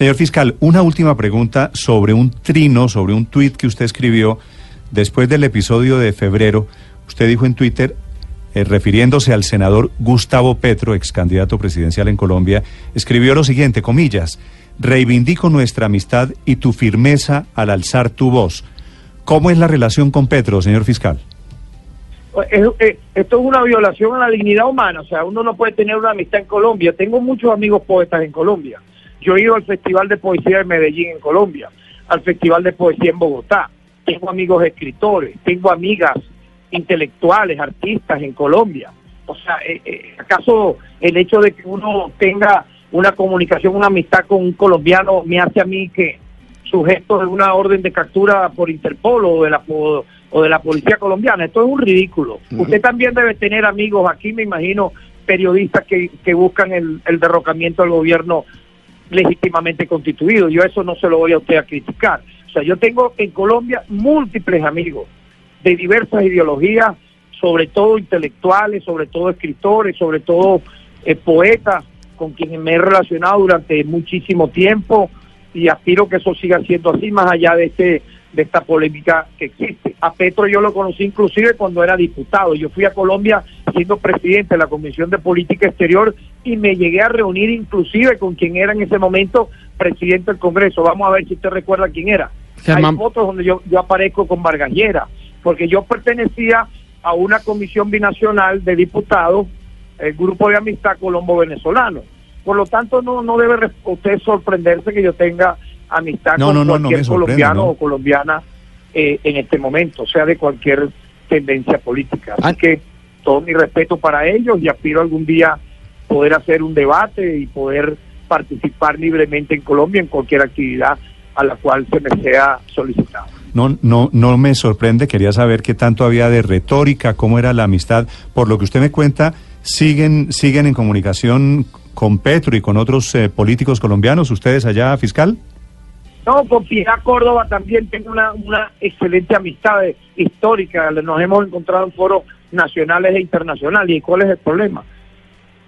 Señor fiscal, una última pregunta sobre un trino, sobre un tuit que usted escribió después del episodio de febrero. Usted dijo en Twitter, eh, refiriéndose al senador Gustavo Petro, ex candidato presidencial en Colombia, escribió lo siguiente, comillas, reivindico nuestra amistad y tu firmeza al alzar tu voz. ¿Cómo es la relación con Petro, señor fiscal? esto es una violación a la dignidad humana, o sea, uno no puede tener una amistad en Colombia. Tengo muchos amigos poetas en Colombia yo he ido al Festival de Poesía de Medellín en Colombia, al Festival de Poesía en Bogotá. Tengo amigos escritores, tengo amigas intelectuales, artistas en Colombia. O sea, eh, eh, ¿acaso el hecho de que uno tenga una comunicación, una amistad con un colombiano me hace a mí que sujeto de una orden de captura por Interpol o de la o de la policía colombiana? Esto es un ridículo. Usted también debe tener amigos aquí, me imagino, periodistas que, que buscan el, el derrocamiento del gobierno legítimamente constituido. Yo eso no se lo voy a usted a criticar. O sea, yo tengo en Colombia múltiples amigos de diversas ideologías, sobre todo intelectuales, sobre todo escritores, sobre todo eh, poetas, con quienes me he relacionado durante muchísimo tiempo y aspiro que eso siga siendo así, más allá de este de esta polémica que existe. A Petro yo lo conocí inclusive cuando era diputado. Yo fui a Colombia siendo presidente de la Comisión de Política Exterior y me llegué a reunir inclusive con quien era en ese momento presidente del Congreso. Vamos a ver si usted recuerda quién era. Hay fotos donde yo, yo aparezco con Vargallera, porque yo pertenecía a una comisión binacional de diputados, el grupo de amistad colombo-venezolano. Por lo tanto, no, no debe usted sorprenderse que yo tenga amistad con cualquier colombiano o colombiana eh, en este momento, sea de cualquier tendencia política. Así ah. que todo mi respeto para ellos y aspiro algún día poder hacer un debate y poder participar libremente en Colombia en cualquier actividad a la cual se me sea solicitado. No, no, no me sorprende, quería saber qué tanto había de retórica, cómo era la amistad. Por lo que usted me cuenta, siguen, siguen en comunicación con Petro y con otros eh, políticos colombianos, ustedes allá, fiscal. No, con Piedad Córdoba también tengo una, una excelente amistad histórica. Nos hemos encontrado en foros nacionales e internacionales. ¿Y cuál es el problema?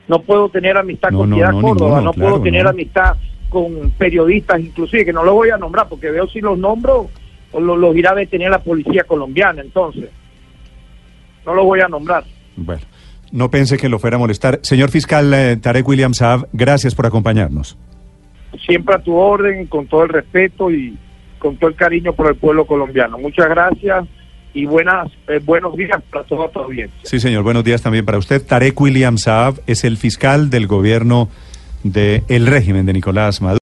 No puedo tener amistad con Piedad Córdoba, no puedo tener amistad con periodistas, inclusive, que no los voy a nombrar, porque veo si los nombro, o los, irá a detener la policía colombiana. Entonces, no los voy a nombrar. Bueno. No pensé que lo fuera a molestar. Señor fiscal eh, Tarek William Saab, gracias por acompañarnos siempre a tu orden, con todo el respeto y con todo el cariño por el pueblo colombiano. Muchas gracias y buenas eh, buenos días para toda tu audiencia. Sí, señor, buenos días también para usted. Tarek William Saab es el fiscal del gobierno del régimen de Nicolás Maduro.